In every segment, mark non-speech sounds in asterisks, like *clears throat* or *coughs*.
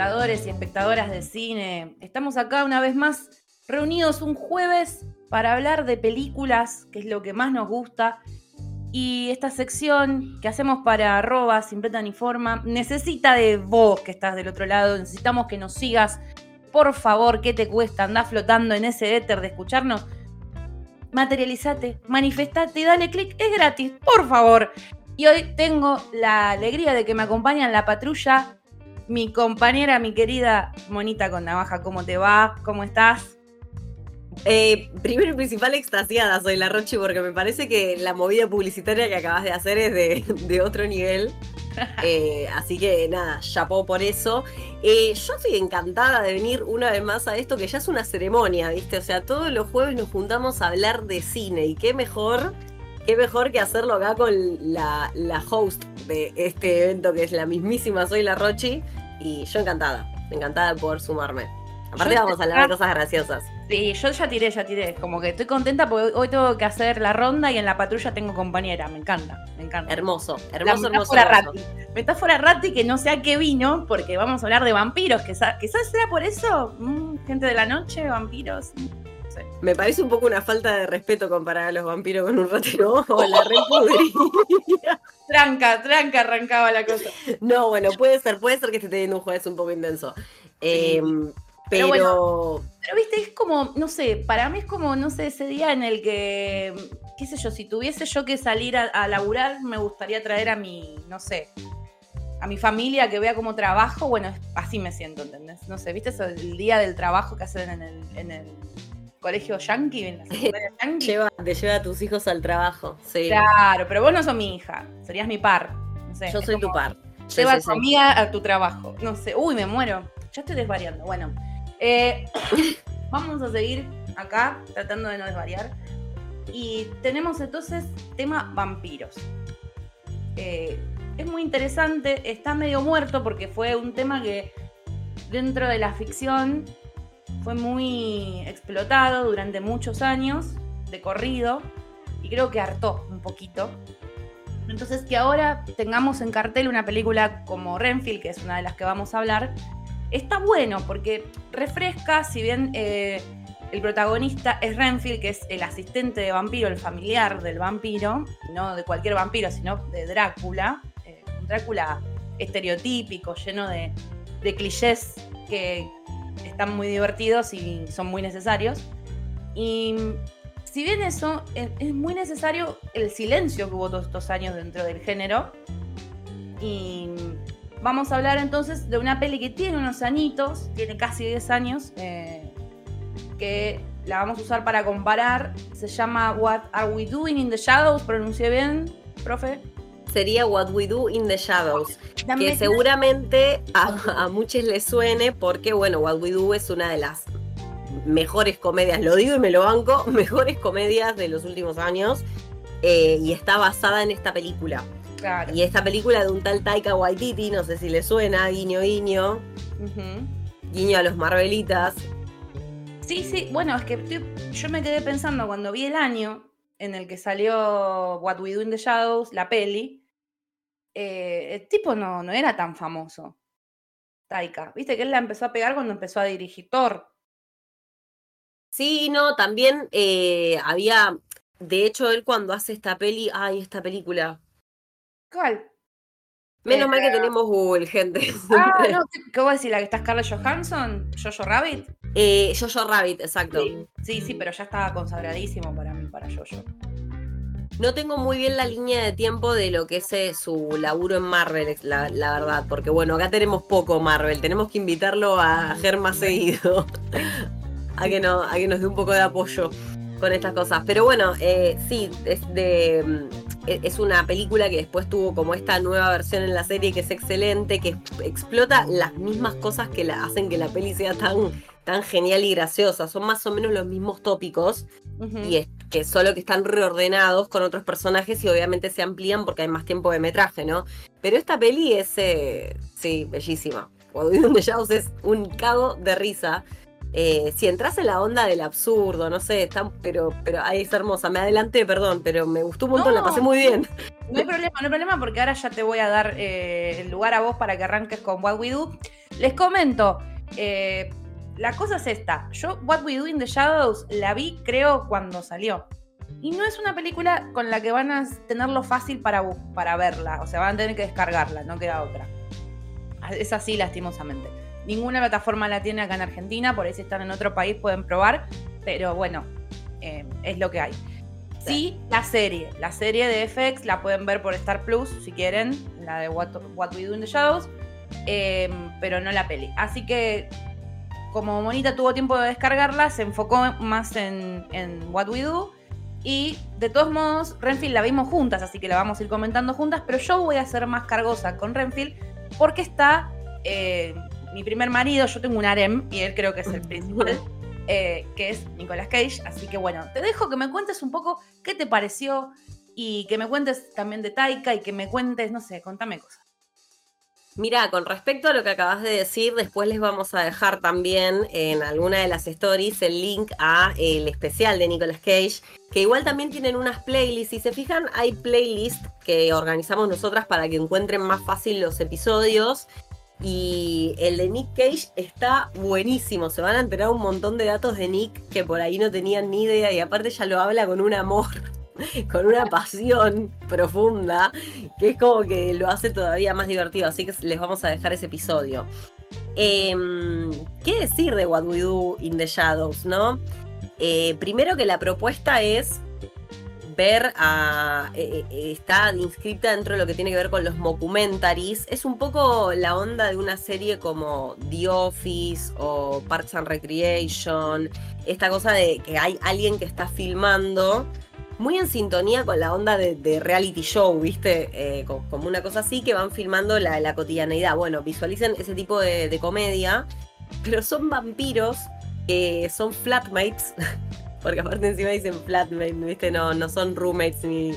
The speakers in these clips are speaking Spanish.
espectadores y espectadoras de cine? Estamos acá una vez más reunidos un jueves para hablar de películas, que es lo que más nos gusta. Y esta sección que hacemos para arroba sin ni forma necesita de vos que estás del otro lado. Necesitamos que nos sigas. Por favor, ¿qué te cuesta? Andá flotando en ese éter de escucharnos. Materializate, manifestate, dale clic, es gratis, por favor. Y hoy tengo la alegría de que me acompaña en la patrulla mi compañera, mi querida Monita con Navaja. ¿Cómo te va? ¿Cómo estás? Eh, primero y principal, extasiada soy la Rochi porque me parece que la movida publicitaria que acabas de hacer es de, de otro nivel. *laughs* Eh, así que nada, chapó por eso. Eh, yo estoy encantada de venir una vez más a esto que ya es una ceremonia, ¿viste? O sea, todos los jueves nos juntamos a hablar de cine y qué mejor, qué mejor que hacerlo acá con la, la host de este evento que es la mismísima Soy la Rochi. Y yo encantada, encantada de poder sumarme. Aparte Yo vamos a hablar de cosas graciosas. Sí, yo ya tiré, ya tiré. Como que estoy contenta porque hoy tengo que hacer la ronda y en la patrulla tengo compañera. Me encanta, me encanta. Hermoso, La hermoso, hermoso. metáfora hermoso. Rati. Metáfora Rati que no sé a qué vino, porque vamos a hablar de vampiros. Quizás quizás sea por eso. Mm, gente de la noche, vampiros. No sé. Me parece un poco una falta de respeto comparar a los vampiros con un ratero *laughs* o la repudría. Tranca, tranca arrancaba la cosa. No, bueno, puede ser, puede ser que esté teniendo un jueves un poco intenso. Eh, Pero pero, bueno. Pero viste, es como, no sé, para mí es como, no sé, ese día en el que, qué sé yo, si tuviese yo que salir a, a laburar, me gustaría traer a mi, no sé, a mi familia que vea cómo trabajo. Bueno, así me siento, ¿entendés? No sé, ¿viste eso el día del trabajo que hacen en el, en el colegio yankee, en la *laughs* secundaria yankee? lleva, te lleva a tus hijos al trabajo. Sí. Claro, pero vos no sos mi hija, serías mi par. No sé, Yo soy tu par. Lleva a tu amiga a tu trabajo. No sé. Uy, me muero. Ya estoy desvariando. Bueno. eh, *coughs* vamos a seguir acá tratando de no desvariar. Y tenemos entonces tema vampiros. Eh, es muy interesante. Está medio muerto porque fue un tema que dentro de la ficción fue muy explotado durante muchos años de corrido. Y creo que hartó un poquito. Entonces, que ahora tengamos en cartel una película como Renfield, que es una de las que vamos a hablar, está bueno porque refresca, si bien eh, el protagonista es Renfield, que es el asistente de vampiro, el familiar del vampiro, no de cualquier vampiro, sino de Drácula, eh, un Drácula estereotípico, lleno de, de clichés que están muy divertidos y son muy necesarios. Y si bien eso es, es muy necesario el silencio que hubo todos estos años dentro del género. Y vamos a hablar entonces de una peli que tiene unos añitos, tiene casi 10 años, eh, que la vamos a usar para comparar. Se llama What Are We Doing in the Shadows? ¿Pronuncié bien, profe? Sería What We Do in the Shadows. Dame- Que seguramente a, a muchos les suene porque, bueno, What We Do es una de las mejores comedias, lo digo y me lo banco, *laughs* mejores comedias de los últimos años. eh, y está basada en esta película. Claro. Y esta película de un tal Taika Waititi, no sé si le suena, guiño, guiño, guiño a los Marvelitas. Sí, sí, bueno, es que estoy- yo me quedé pensando cuando vi el año en el que salió What We Do in the Shadows, la peli, eh, el tipo no, no era tan famoso, Taika. Viste que él la empezó a pegar cuando empezó a dirigir Thor. Sí, no, también eh, había, de hecho, él cuando hace esta peli, ay, esta película. ¿Cuál? Menos Eh, mal que tenemos Google, gente. *laughs* Ah, no, ¿qué- ¿qué voy a decir? ¿La que está Scarlett Johansson? ¿Jojo Rabbit? Eh, Jojo Rabbit, exacto. Sí, sí, sí, pero ya estaba consagradísimo para mí, para Jojo. No tengo muy bien la línea de tiempo de lo que es eh, su laburo en Marvel, la, la verdad, porque bueno, acá tenemos poco Marvel, tenemos que invitarlo a hacer más seguido, *laughs* a que, no, a que nos dé un poco de apoyo con estas cosas. Pero bueno, eh, sí, es de mm, e- es una película que después tuvo como esta nueva versión en la serie que es excelente, que explota las mismas cosas que la hacen que la peli sea tan tan genial y graciosa. Son más o menos los mismos tópicos y es que solo que están reordenados con otros personajes y obviamente se amplían porque hay más tiempo de metraje, ¿no? Pero esta peli es, eh, sí, bellísima. *laughs* Cuando de Shadows es un cago de risa. Eh, si entras en la onda del absurdo, no sé, pero, pero ahí es hermosa. Me adelanté, perdón, pero me gustó un montón, la pasé muy bien. No hay problema, no hay problema, porque ahora ya te voy a dar eh, el lugar a vos para que arranques con What We Do. Les comento, eh, la cosa es esta. Yo, What We Do in the Shadows, la vi, creo, cuando salió. Y no es una película con la que van a tenerlo fácil para, para verla. O sea, van a tener que descargarla, no queda otra. Es así, lastimosamente. Ninguna plataforma la tiene acá en Argentina, por ahí si están en otro país pueden probar, pero bueno, eh, es lo que hay. Sí, la serie. La serie de FX la pueden ver por Star Plus si quieren, la de What, We Do in the Shadows, em, pero no la peli. Así que, como Monita tuvo tiempo de descargarla, se enfocó más en, What We Do. Y de todos modos, Renfield la vimos juntas, así que la vamos a ir comentando juntas, pero yo voy a ser más cargosa con Renfield porque está eh, mi primer marido, yo tengo un harem y él creo que es el principal, *laughs* eh, que es Nicolas Cage. Así que bueno, te dejo que me cuentes un poco qué te pareció y que me cuentes también de Taika y que me cuentes, no sé, contame cosas. Mira, con respecto a lo que acabas de decir, después les vamos a dejar también en alguna de las stories el link a el especial de Nicolas Cage, que igual también tienen unas playlists. Si se fijan, hay playlists que organizamos nosotras para que encuentren más fácil los episodios. Y el de Nick Cage está buenísimo. Se van a enterar un montón de datos de Nick que por ahí no tenían ni idea. Y aparte ya lo habla con un amor, con una pasión profunda, que es como que lo hace todavía más divertido. Así que les vamos a dejar ese episodio. Em, ¿Qué decir de What We Do in the Shadows, no? Eh, primero que la propuesta es ver a. Eh, eh, está inscrita dentro de lo que tiene que ver con los mockumentaries. Es un poco la onda de una serie como The Office o Parks and Recreation. Esta cosa de que hay alguien que está filmando. Muy en sintonía con la onda de, reality show, ¿viste? Eh, como una cosa así que van filmando la, cotidianeidad. Bueno, visualicen ese tipo de, de comedia, pero son vampiros que son flatmates *laughs* porque aparte encima dicen flatmate, ¿viste? No, no son roommates ni.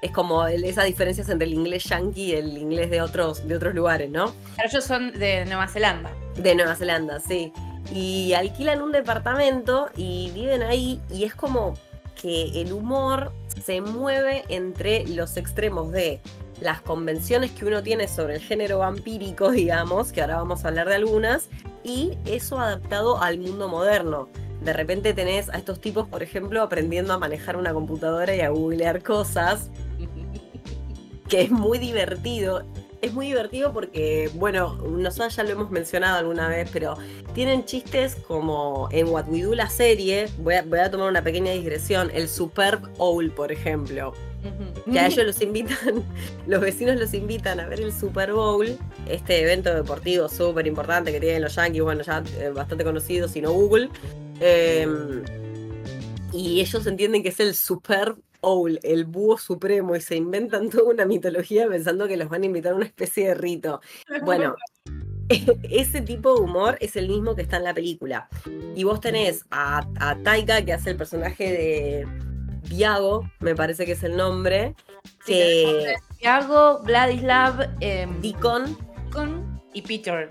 Es como esas diferencias entre el inglés yankee y el inglés de otros, de otros lugares, ¿no? Pero ellos son de Nueva Zelanda. De Nueva Zelanda, sí. Y alquilan un departamento y viven ahí y es como que el humor se mueve entre los extremos de las convenciones que uno tiene sobre el género vampírico, *laughs* digamos, que ahora vamos a hablar de algunas, y eso adaptado al mundo moderno de repente tenés a estos tipos, por ejemplo, aprendiendo a manejar una computadora y a googlear cosas, *laughs* que es muy divertido. Es muy divertido porque, bueno, nosotros ya lo hemos mencionado alguna vez, pero tienen chistes como en What We Do la serie, voy a, voy a tomar una pequeña digresión, el Superb Owl, por ejemplo. Que a ellos *laughs* los invitan, *laughs* los vecinos los invitan a ver el Super Bowl, este evento deportivo súper importante que tienen los Yankees, bueno, ya eh, bastante conocido, sino Google. Em, y ellos entienden que es el Super Owl, el búho supremo, y se inventan toda una mitología pensando que los van a invitar a una especie de rito. Bueno, *laughs* ese tipo de humor es el mismo que está en la película. Y vos tenés a, Taika, que hace el personaje de Viago, me parece que es el nombre. que... Viago, Vladislav, eh, Deacon. y Peter,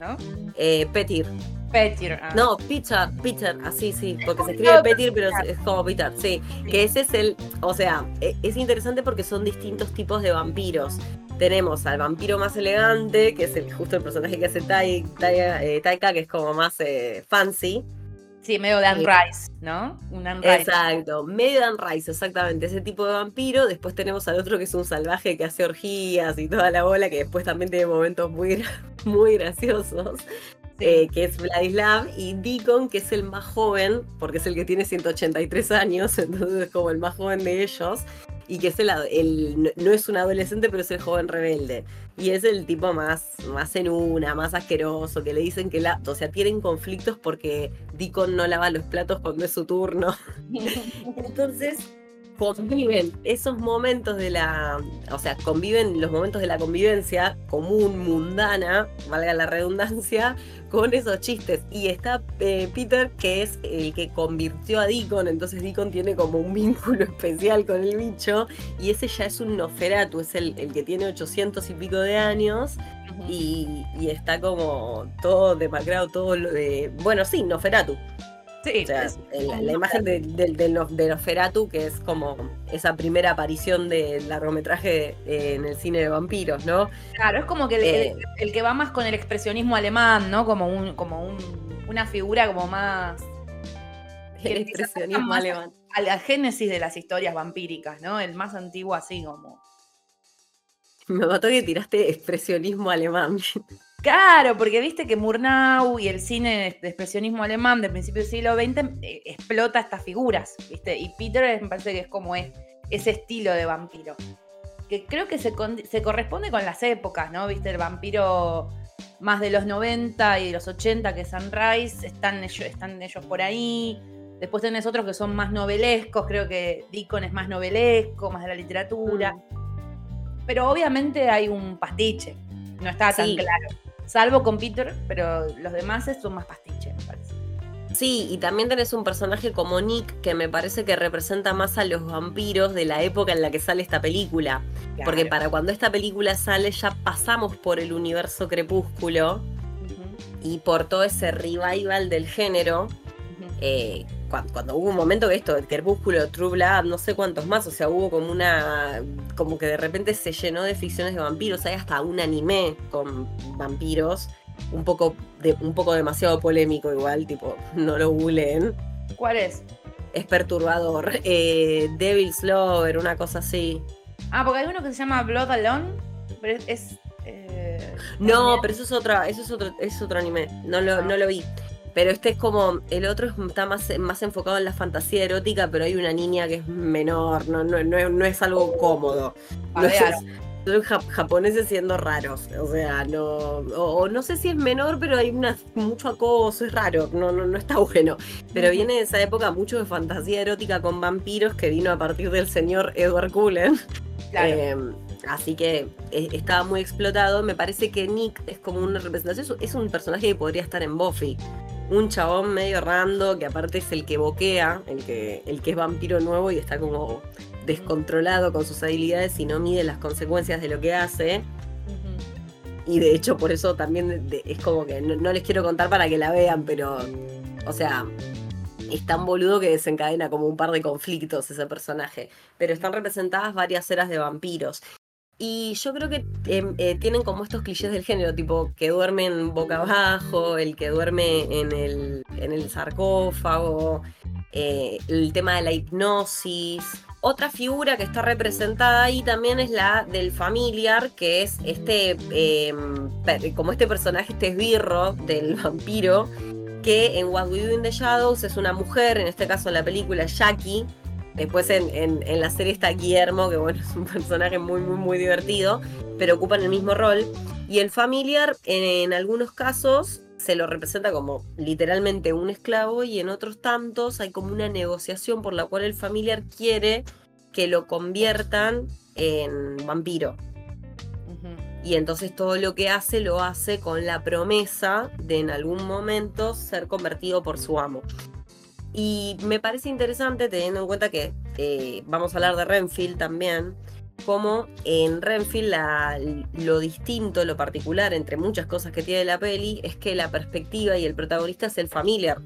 ¿no? Eh, Petir. Petir. Ah. No, Peter, Peter, así sí, porque se escribe Petir, pero es como Peter, sí. Que ese es el, o sea, e, es interesante porque son distintos tipos de vampiros. Tenemos al vampiro más elegante, que es el, justo el personaje que hace eh, Taika, que es como más eh, fancy. Sí, medio Dan Rice, ¿no? Un Dan Rice. Exacto, medio Dan Rice, exactamente, ese tipo de vampiro. Después tenemos al otro que es un salvaje que hace orgías y toda la bola, que después también tiene momentos muy, *laughs* muy graciosos. Eh, que es Vladislav, y Deacon, que es el más joven, porque es el que tiene 183 años, *laughs* entonces es como el más joven de ellos, y que es el, no es un adolescente, pero es el joven rebelde. Y es el tipo más, más en una, más asqueroso, que le dicen que la, o sea, tienen conflictos porque Deacon no lava los platos cuando es su turno. *laughs* *laughs* entonces, conviven esos momentos de la, o sea, conviven los momentos de la convivencia común, mundana, valga la redundancia, con esos chistes. Y está eh, Peter, que es el que convirtió a Deacon, entonces Deacon tiene como un *laughs* vínculo especial con el bicho, y ese ya es un Noferatu, es el, el que tiene 800 y pico de años. Y, y está como todo demacrado, todo lo de. Bueno, sí, Noferatu. Sí, O sea, es- la, la imagen de, de, de que es como esa primera aparición del largometraje eh, en el cine de vampiros, ¿no? claro, es como que el, Eh. el- el que va más con el expresionismo alemán, ¿no? Como un, como un, una figura como más El expresionismo más- alemán. a la génesis de las historias vampíricas, ¿no? El más antiguo así como. *laughs* Me mató que tiraste expresionismo alemán. Claro, porque viste que Murnau y el cine de expresionismo alemán del principio del siglo XX eh, explota estas figuras, ¿viste? Y Peter me parece que es como es ese estilo de vampiro. Que creo que se, se corresponde con las épocas, ¿no? Viste, el vampiro más de los 90 y de los 80, que es Sunrise, están ellos, están ellos por ahí. Después tenés otros que son más novelescos, creo que Deacon es más novelesco, más de la literatura. Pero obviamente hay un pastiche, no está tan claro. Salvo con Peter, pero los demás son más pastiche, me parece. Sí, y también tenés un personaje como Nick que me parece que representa más a los vampiros de la época en la que sale esta película. Porque para cuando esta película sale ya pasamos por el universo crepúsculo y por todo ese revival del género. eh, cuando, cuando hubo un momento que esto, el Crepúsculo, True Blood, no sé cuántos más, o sea, hubo como una, como que de repente se llenó de ficciones de vampiros, hay hasta un anime con vampiros, un poco, de, un poco demasiado polémico igual, tipo, *laughs* no lo googleen, ¿Cuál es? es perturbador, eh, Devil's Lover, una cosa así. Ah, porque hay uno que se llama Blood Alone, pero es... es, eh, No, pero eso es otra, eso es otro, es otro anime, no lo, Ah. no lo vi. Pero este es como, el otro es- está más, más enfocado en la fantasía erótica, pero hay una niña que es menor, no, no, no, no es algo cómodo. No es- son jap- japoneses siendo raros, o sea, no, o, o no sé si es menor, pero hay una, mucho acoso, es raro, no, no, no está bueno. Pero viene de esa época mucho de fantasía erótica con vampiros que vino a partir del señor Edward Cullen. Claro. Eh, así que eh, estaba muy explotado. Me parece que Nick es como una representación. Es un personaje que podría estar en Buffy. Un chabón medio rando que aparte es el que boquea, el que, el que es vampiro nuevo y está como descontrolado con sus habilidades y no mide las consecuencias de lo que hace. Y de hecho por eso también de- de- es como que no, no les quiero contar para que la vean, pero o sea, es tan boludo que desencadena como un par de conflictos ese personaje. Pero están representadas varias eras de vampiros. Y yo creo que em, eh, tienen como estos clichés del género, tipo que duermen boca abajo, el que duerme en el, en el sarcófago, eh, el tema de la hipnosis. Otra figura que está representada ahí también es la del familiar, que es este, em, como este personaje, este esbirro del *laughs* vampiro, que en What We Do in the Shadows es una mujer, en este caso la película Jackie. Después en, en- en la serie está Guillermo, que bueno, *laughs* es un personaje muy, muy, muy divertido, pero ocupan el mismo rol. Y el familiar, en, en algunos casos, se lo representa como literalmente un esclavo y en otros tantos hay como una negociación por la cual el familiar quiere que lo conviertan en vampiro. Y entonces todo lo que hace lo hace con la promesa de en algún momento ser convertido por su amo. Y me parece interesante teniendo en cuenta que eh, vamos a hablar de Renfield también, como en Renfield la- lo distinto, lo particular entre muchas cosas que tiene la peli es que la perspectiva y el protagonista es el familiar.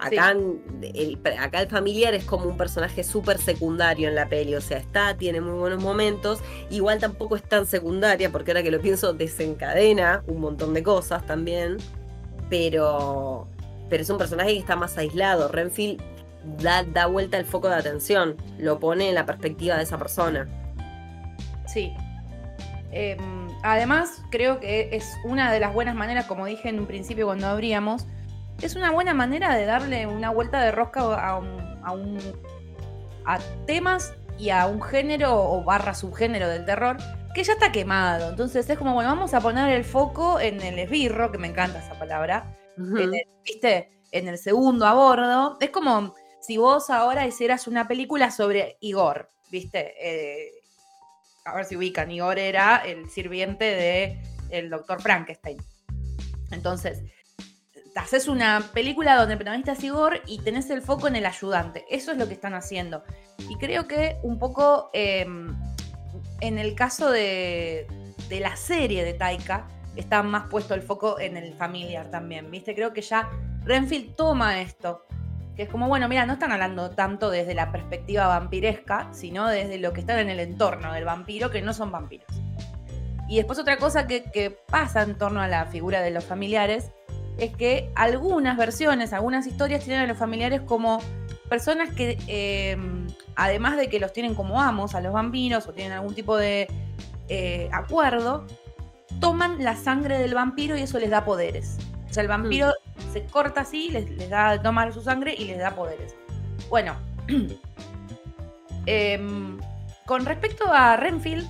Acá, el, acá el familiar es como un personaje súper secundario en la peli, o sea, está, tiene muy buenos momentos, igual tampoco es tan secundaria, porque ahora que lo pienso desencadena un montón de cosas también, pero, pero es un personaje que está más aislado. Renfield da, da vuelta el foco de atención, lo pone en la perspectiva de esa persona. Sí. Em, además, creo que es una de las buenas maneras, como dije en un principio cuando abríamos, es una buena manera de darle una vuelta de rosca a un, a un- a temas y a un género o barra subgénero del terror que ya está quemado. Entonces es como, bueno, vamos a poner el foco en el esbirro, que me encanta esa palabra, en el, ¿viste? En el segundo a bordo. Es como si vos ahora hicieras una película sobre Igor, ¿viste? Eh, a ver si ubican, Igor era el sirviente de el doctor Frankenstein. Entonces, haces una película donde el protagonista es Igor y tenés el foco en el ayudante. Eso es lo que están haciendo. Y creo que un poco em, en el caso de, de, la serie de Taika, está más puesto el foco en el familiar también, ¿viste? Creo que ya Renfield toma esto. Que es como, bueno, mira, no están hablando tanto desde la perspectiva vampiresca, sino desde lo que está en el entorno del vampiro, que no son vampiros. Y después otra cosa que, pasa en torno a la figura de los familiares es que algunas versiones, algunas historias tienen a los familiares como personas que, em, además de que los tienen como amos a los vampiros o tienen algún tipo de eh, acuerdo, toman la sangre del vampiro y eso les da poderes. O sea, el vampiro mm. se corta así, les, les da, toma su sangre y les da poderes. Bueno, *clears throat* em, con respecto a Renfield,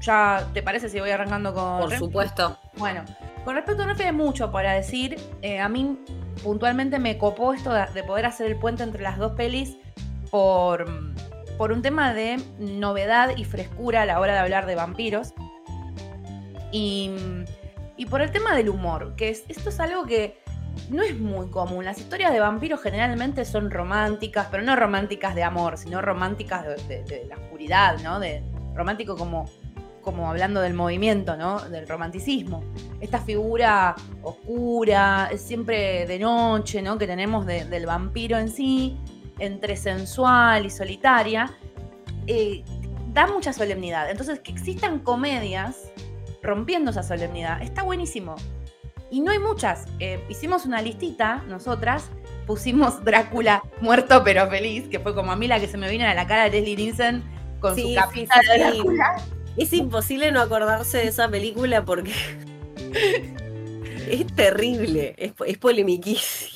ya te parece si voy arrancando con. Por supuesto. Bueno, con respecto a no hay mucho para decir. Eh, a mí puntualmente me copó esto de, poder hacer el puente entre las dos pelis por, por un tema de novedad y frescura a la hora de hablar de vampiros. Y, por el tema del humor, que es, esto es algo que no es muy común. Las historias de vampiros generalmente son románticas, pero no románticas de amor, sino románticas de, la oscuridad, ¿no? De romántico como como hablando del movimiento, ¿no? Del romanticismo. Esta figura oscura, siempre de noche, ¿no? Que tenemos del vampiro en sí, entre sensual y solitaria, eh, da mucha solemnidad. Entonces, que existan comedias rompiendo esa solemnidad, está buenísimo. Y no hay muchas. Eh, hicimos una listita, nosotras, pusimos *laughs* Drácula muerto pero feliz, que fue como a mí la que se me vino a la cara de Leslie Nielsen con su capita de Drácula. Es imposible no acordarse de esa película porque *laughs* es terrible, es, es.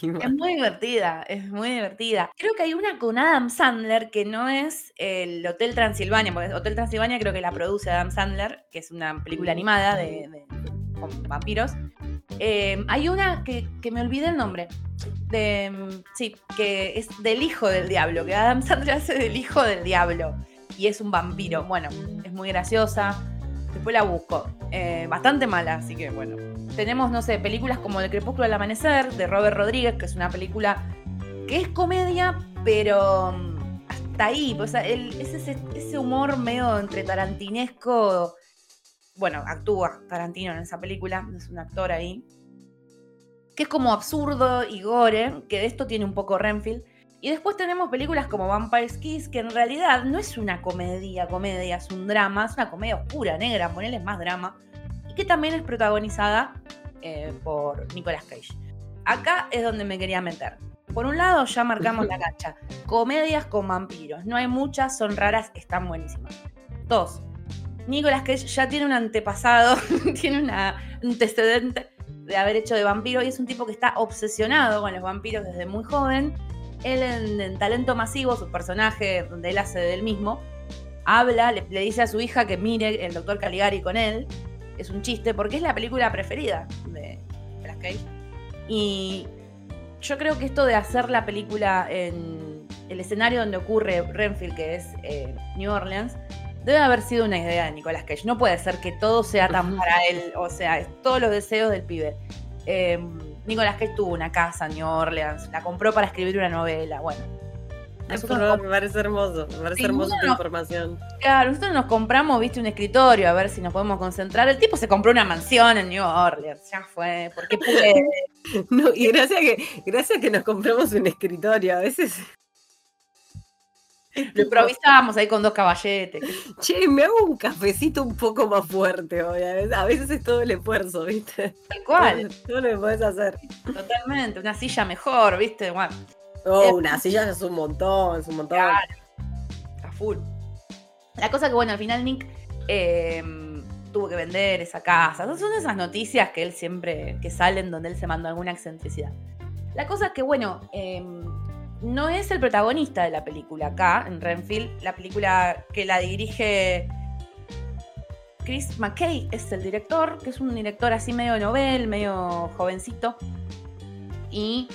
Es muy divertida, es muy divertida. Creo que hay una con Adam Sandler que no es el Hotel Transilvania, porque Hotel Transilvania creo que la produce Adam Sandler, que es una película animada de, con vampiros. Eh, hay una que, que, me olvidé el nombre. De, sí, que es del hijo del diablo, que Adam Sandler hace del hijo del diablo y es un vampiro. Bueno, es muy graciosa. Después la busco. Eh, bastante mala, así que bueno. Tenemos, no sé, películas como El Crepúsculo del Amanecer, de Robert Rodríguez, que es una película que es comedia, pero mm, hasta ahí. O sea, es ese, humor medio entre tarantinesco. Bueno, actúa Tarantino en esa película, es un actor ahí. Que es como absurdo y gore, que de esto tiene un poco Renfield. Y después tenemos películas como Vampire's Kiss, que en realidad no es una comedia, comedia, es un drama, es una comedia oscura, negra, ponerle más drama, y que también es protagonizada eh, por Nicolas Cage. Acá es donde me quería meter. Por un lado, ya marcamos la cancha. Comedias con vampiros. No hay muchas, son raras, están buenísimas. Dos, Nicolas Cage ya tiene un antepasado, *laughs* tiene un antecedente de haber hecho de vampiro y es un tipo que está obsesionado con los vampiros desde muy joven él en, Talento Masivo, su personaje, donde él hace del mismo, habla, le, dice a su hija que mire el doctor Caligari con él. Es un chiste porque es la película preferida de Black Cage. Y yo creo que esto de hacer la película en el escenario donde ocurre Renfield, que es eh, New Orleans, debe haber sido una idea de Nicolas Cage. No puede ser que todo sea tan *laughs* para él, o sea, es todos los deseos del pibe. Eh, Nicolás Cage tuvo una casa en New Orleans, la compró para escribir una novela, bueno. me parece hermoso, me parece hermoso tu información. Claro, nosotros nos compramos, viste, un escritorio a ver si nos podemos concentrar. El tipo se compró una mansión en New Orleans, ya fue, porque pude. *laughs* no, y gracias que, gracias que nos compramos un escritorio, a veces lo improvisábamos ahí con dos caballetes. Che, me hago un cafecito un poco más fuerte hoy. A veces es todo el esfuerzo, ¿viste? Tal cual. Todo lo que podés hacer. Totalmente. Una silla mejor, ¿viste? Bueno. Oh, una silla es un montón, es un montón. Claro. A full. La cosa que, bueno, al final Nick eh, tuvo que vender esa casa. Son esas noticias que él siempre, que salen donde él se mandó alguna excentricidad. La cosa es que, bueno, eh, no es el protagonista de la película acá, en Renfield. La película que la dirige Chris McKay es el director, que es un director así medio novel, medio jovencito. Y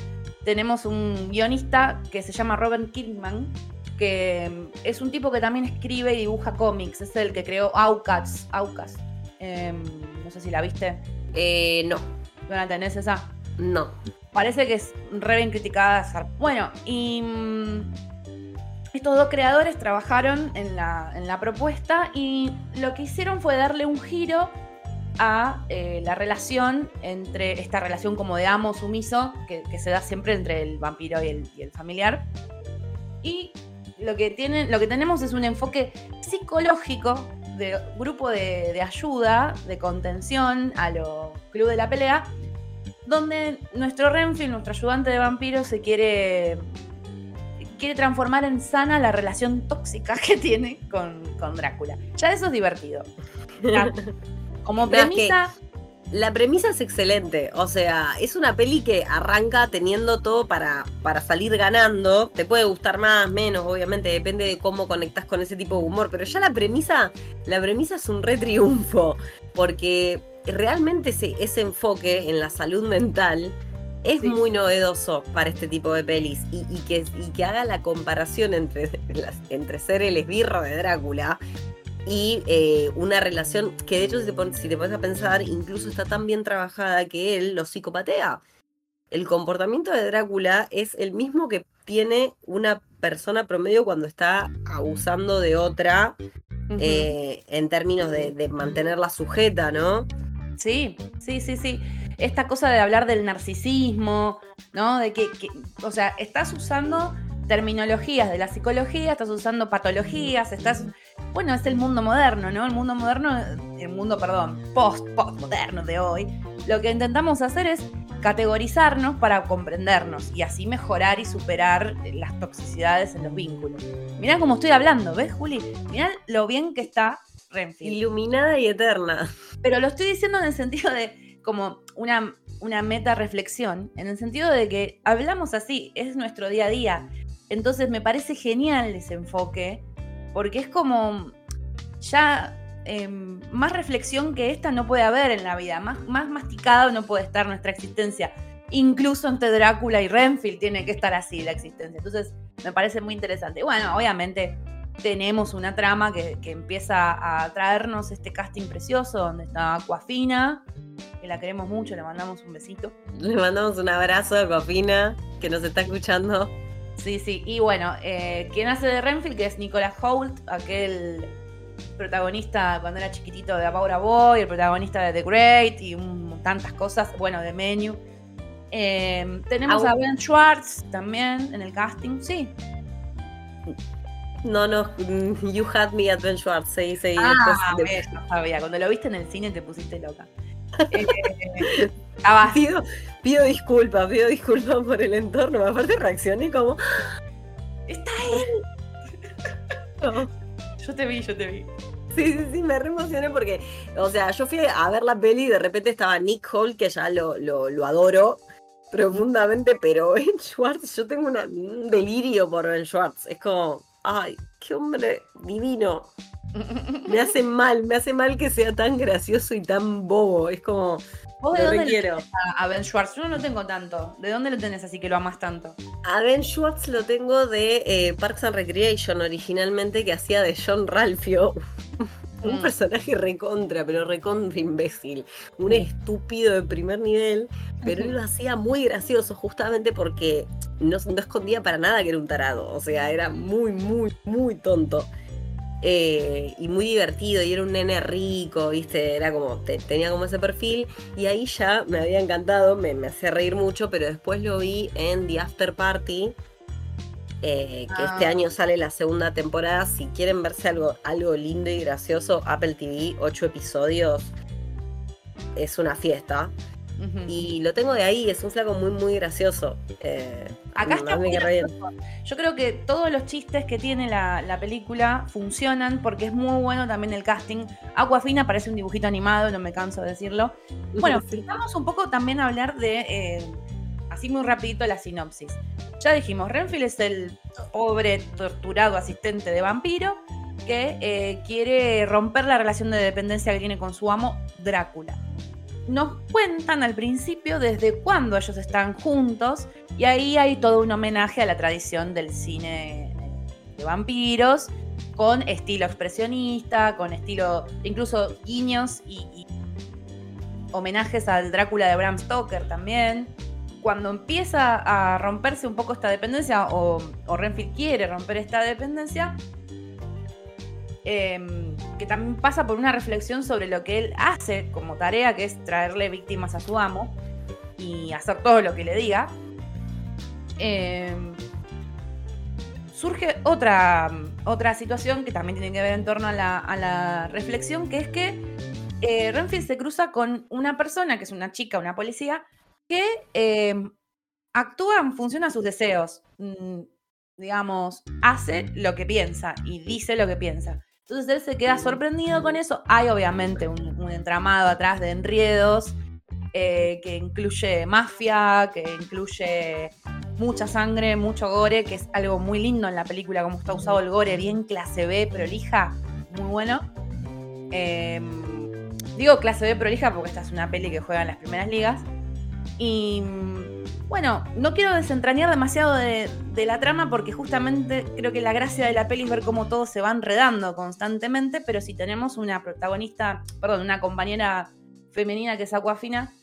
tenemos un guionista que se llama Robert Kirkman, que mm, es un tipo que también escribe y dibuja cómics. Es el que creó. Aucas. Em, no sé si la viste. Eh, no. ¿No la tenés esa? No. Parece que es re bien criticada. Bueno, y mm, estos dos creadores trabajaron en la, en la propuesta y lo que hicieron fue darle un giro a eh, la relación entre esta relación como de amo sumiso que, se da siempre entre el vampiro y el, familiar. Y lo que, tienen, lo que tenemos es un enfoque psicológico de grupo de, ayuda, de contención a lo club de la pelea, donde nuestro Renfield, nuestro ayudante de vampiro, se quiere quiere transformar en sana la relación tóxica *laughs* que tiene con, con Drácula. Ya eso es divertido. Como premisa. La premisa es excelente, o sea, es una peli que arranca teniendo todo para, para salir ganando. Te puede gustar más, menos, obviamente, depende de cómo conectas con ese tipo de humor. Pero ya la premisa, la premisa es un re triunfo, porque realmente ese, ese enfoque en la salud mental es muy novedoso para este tipo de pelis. Y, que, y que haga la comparación entre, *laughs* entre ser el esbirro de Drácula y eh, una relación que de hecho si te, si te pones a pensar incluso está tan bien trabajada que él lo psicopatea. El comportamiento de Drácula es el mismo que tiene una persona promedio cuando está abusando de otra eh, en términos de, mantenerla sujeta, ¿no? Sí, sí, sí, sí. Esta cosa de hablar del narcisismo, ¿no? De que, que o sea, estás usando terminologías de la psicología, estás usando patologías, estás bueno, es el mundo moderno, ¿no? El mundo moderno, el mundo, perdón, post, postmoderno de hoy. Lo que intentamos hacer es categorizarnos para comprendernos y así mejorar y superar las toxicidades en los vínculos. Mirá cómo estoy hablando, ¿ves, Juli? Mirá lo bien que está Renfield. Iluminada y eterna. Pero lo estoy diciendo en el sentido de como una, una meta reflexión, en el sentido de que hablamos así, es nuestro día a día. Entonces me parece genial ese enfoque porque es como ya em, más reflexión que esta no puede haber en la vida, más, más masticada no puede estar nuestra existencia. Incluso entre Drácula y Renfield tiene que estar así la existencia. Entonces me parece muy interesante. Bueno, obviamente tenemos una trama que, empieza a traernos este casting precioso donde está Aquafina, que la queremos mucho, le mandamos un besito. Le mandamos un abrazo a Aquafina, que nos está escuchando. Sí, sí. Y bueno, eh, quien hace de Renfield, que es Nicolas Holt, aquel protagonista cuando era chiquitito de Apaura Boy, el protagonista de The Great y tantas cosas, bueno, de Menu. Em, tenemos a Ben Schwartz también en el casting, sí. No, no, You Had Me at Ben Schwartz, sí, sí. Ah, ves, no sabía. Cuando lo viste en el cine te pusiste loca. eh, *laughs* pido, pido disculpas, pido disculpas por el entorno. Aparte reaccioné como. ¡Está él! Yo te vi, yo te vi. Sí, sí, sí, me re emocioné porque, o sea, yo fui a ver la peli y de repente estaba Nick Hall, que ya lo, lo, adoro profundamente, pero Ben Schwartz, yo tengo un delirio por Ben Schwartz. Es como, ay, qué hombre divino. Me hace mal, me hace mal que sea tan gracioso y tan bobo. Es como, ¿Vos de dónde a, Ben Schwartz? Yo no tengo tanto. ¿De dónde lo tenés así que lo amas tanto? A Ben Schwartz lo tengo de eh, Parks and Recreation originalmente, que hacía de John Ralphio. Un mm. personaje recontra, pero recontra imbécil. Un estúpido de primer nivel, pero él lo hacía muy gracioso justamente porque no, no escondía para nada que era un tarado. O sea, era muy, muy, muy tonto. Eh, y muy divertido, y era un nene rico, ¿viste? Era como, tenía como ese perfil, y ahí ya me había encantado, me, me hacía reír mucho, pero después lo vi en The After Party, eh, que este ah. año sale la segunda temporada. Si quieren verse algo, algo lindo y gracioso, Apple TV, ocho episodios, es una fiesta. Y lo tengo de ahí, es un flaco muy, muy gracioso. Eh, Acá está muy Yo creo que todos los chistes que tiene la, película funcionan porque es muy bueno también el casting. Aquafina parece un dibujito animado, no me canso de decirlo. *laughs* Bueno, vamos un poco también a hablar de, eh, así muy rapidito, la sinopsis. Ya dijimos, Renfield es el pobre, torturado asistente de vampiro que eh, quiere romper la relación de dependencia que tiene con su amo, Drácula. nos cuentan al principio desde cuándo ellos están juntos y ahí hay todo un homenaje a la tradición del cine de vampiros con estilo expresionista, con estilo incluso guiños y, homenajes al Drácula de Bram Stoker también. Cuando empieza a romperse un poco esta dependencia, o, Renfield quiere romper esta dependencia, Em, que también pasa por una reflexión sobre lo que él hace como tarea, que es traerle víctimas a su amo y hacer todo lo que le diga. Em, surge otra, otra situación que también tiene que ver en torno a la, reflexión, que es que eh, Renfield se cruza con una persona, que es una chica, una policía, que em, actúa en función a sus deseos. Mm, digamos, hace lo que piensa y dice lo que piensa. Entonces él se queda sorprendido con eso. Hay obviamente un, entramado atrás de enriedos eh, que incluye mafia, que incluye mucha sangre, mucho gore, que es algo muy lindo en la película, como está usado el gore, bien clase B, prolija, muy bueno. Em, digo clase B prolija porque esta es una peli que juega en las primeras ligas. Y bueno, no quiero desentrañar demasiado de, la trama porque justamente creo que la gracia de la peli es ver cómo todo se va enredando constantemente, pero si tenemos una protagonista, perdón, una compañera femenina que es Aquafina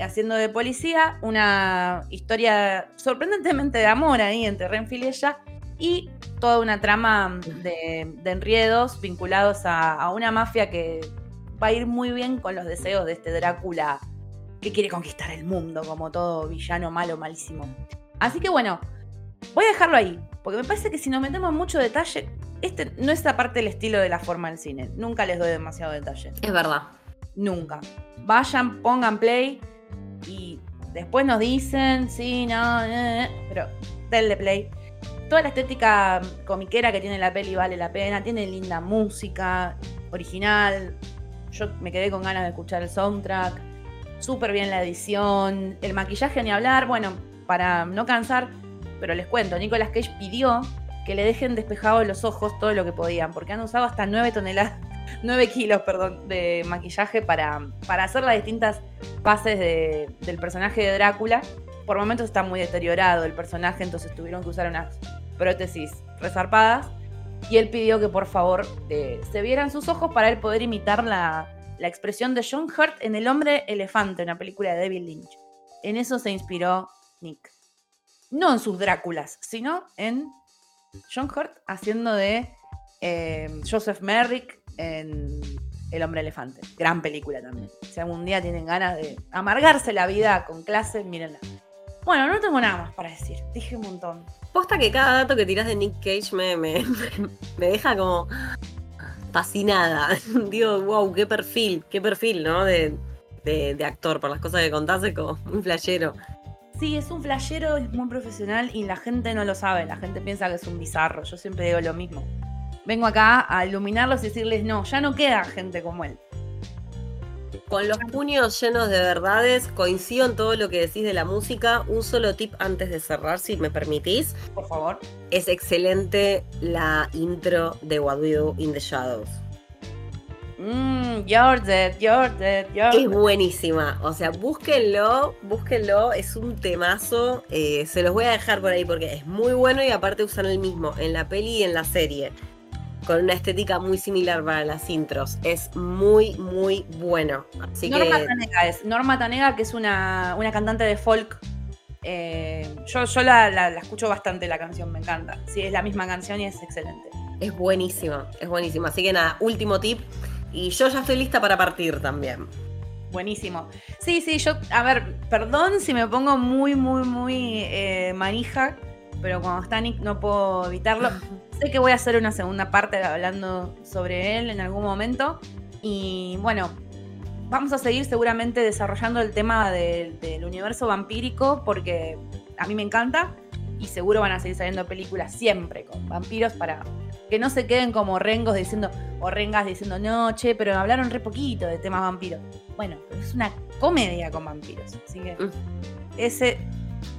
haciendo de policía, una historia sorprendentemente de amor ahí entre Renfield y ella, y toda una trama de, enriedos vinculados a, a una mafia que va a ir muy bien con los deseos de este Drácula que quiere conquistar el mundo, como todo villano malo, malísimo. Así que bueno, voy a dejarlo ahí, porque me parece que si nos metemos mucho detalle, este no es aparte del estilo de la forma del cine. Nunca les doy demasiado detalle. Es verdad. Nunca. Vayan, pongan play y después nos dicen, sí, no, eh, eh, pero denle play. Toda la estética comiquera que tiene la peli vale la pena. Tiene linda música, original. Yo me quedé con ganas de escuchar el soundtrack súper bien la edición, el maquillaje ni hablar, bueno, para no cansar, pero les cuento, Nicolas Cage pidió que le dejen despejados los ojos todo lo que podían, porque han usado hasta 9 toneladas, *laughs* 9 kilos, perdón, de maquillaje para, para hacer las distintas fases del personaje de Drácula. Por momentos está muy deteriorado el personaje, entonces tuvieron que usar unas prótesis resarpadas. Y él pidió que por favor eh, se vieran sus ojos para él poder imitar la, la expresión de John Hurt en El hombre elefante, una película de David Lynch. En eso se inspiró Nick. No en sus Dráculas, sino en John Hurt haciendo de eh, Joseph Merrick en El hombre elefante. Gran película también. Si algún día tienen ganas de amargarse la vida con clase, mírenla. Bueno, no tengo nada más para decir. Dije un montón. Posta que cada dato que tiras de Nick Cage me, me, *laughs* me deja como fascinada. *laughs* Digo, wow, qué perfil, qué perfil, ¿no? De, actor, por las cosas que contaste, como un flashero. Sí, es un flashero, es muy profesional y la gente no lo sabe, la gente piensa que es un bizarro, yo siempre digo lo mismo. Vengo acá a iluminarlos y decirles, no, ya no queda gente como él. Con los puños llenos de verdades, coincido en todo lo que decís de la música. Un solo tip antes de cerrar, si me permitís. Por favor. Es excelente la intro de What We Do in the Shadows. Mmm, you're dead, you're dead, you're Es buenísima. O sea, búsquenlo, búsquenlo. Es un temazo. Eh, se los voy a dejar por ahí porque es muy bueno y aparte usan el mismo en la peli y en la serie con una estética muy similar para las intros. Es muy, muy bueno. Norma Tanega es. Norma Tanega, que es una, cantante de folk. Eh, yo yo la, escucho bastante la canción, me encanta. Sí, es la misma canción y es excelente. Es buenísima, es buenísima. Así que nada, último tip. Y yo ya estoy lista para partir también. Buenísimo. Sí, sí, yo, a ver, perdón si me pongo muy, muy, muy eh, manija, pero cuando está Nick no puedo evitarlo. *laughs* Sé que voy a hacer una segunda parte hablando sobre él en algún momento. Y bueno, vamos a seguir seguramente desarrollando el tema del universo vampírico porque a mí me encanta y seguro van a seguir saliendo películas siempre con vampiros para que no se queden como rengos diciendo o rengas diciendo no, che, pero hablaron re poquito de temas vampiros. Bueno, es una comedia con vampiros, así que mm. ese,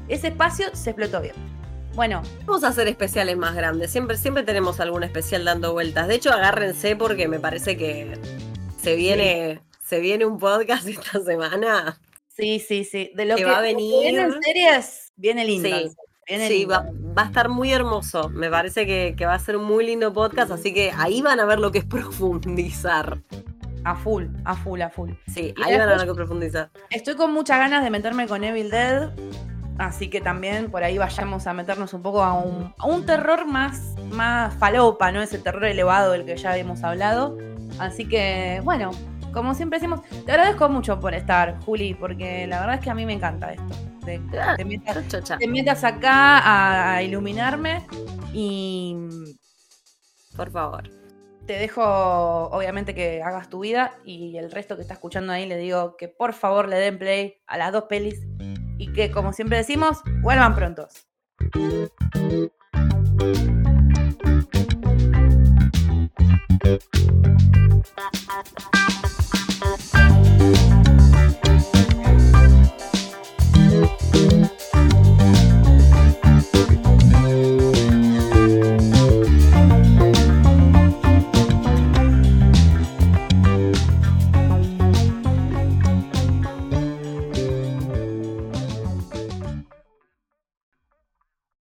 ese espacio se explotó bien. Bueno. Vamos a hacer especiales más grandes. Siempre, siempre tenemos algún especial dando vueltas. De hecho, agárrense porque me parece que se viene, se viene un podcast *laughs* esta semana. Sí, sí, sí. De lo Que que, va a venir. viene en series, viene lindo. Sí. Viene Sí, lindo. va, va a estar muy hermoso. Me parece que, que va a ser un muy lindo podcast, así que ahí van a ver lo que es *laughs* profundizar. A full, a full, a full. Sí, Y ahí van a ver lo que profundizar. Estoy con muchas ganas de meterme con Evil Dead. Así que también por ahí vayamos a meternos un poco a un, a un terror más, más falopa, ¿no? Ese terror elevado del que ya hemos hablado. Así que, bueno, como siempre decimos, te agradezco mucho por estar, Juli, porque la verdad es que a mí me encanta esto. que Ah, te, metas, te metas acá a, a iluminarme y por favor. te dejo, obviamente, que hagas tu vida y el resto que está escuchando ahí le digo que por favor le den play a las dos pelis y que, como siempre decimos, vuelvan prontos.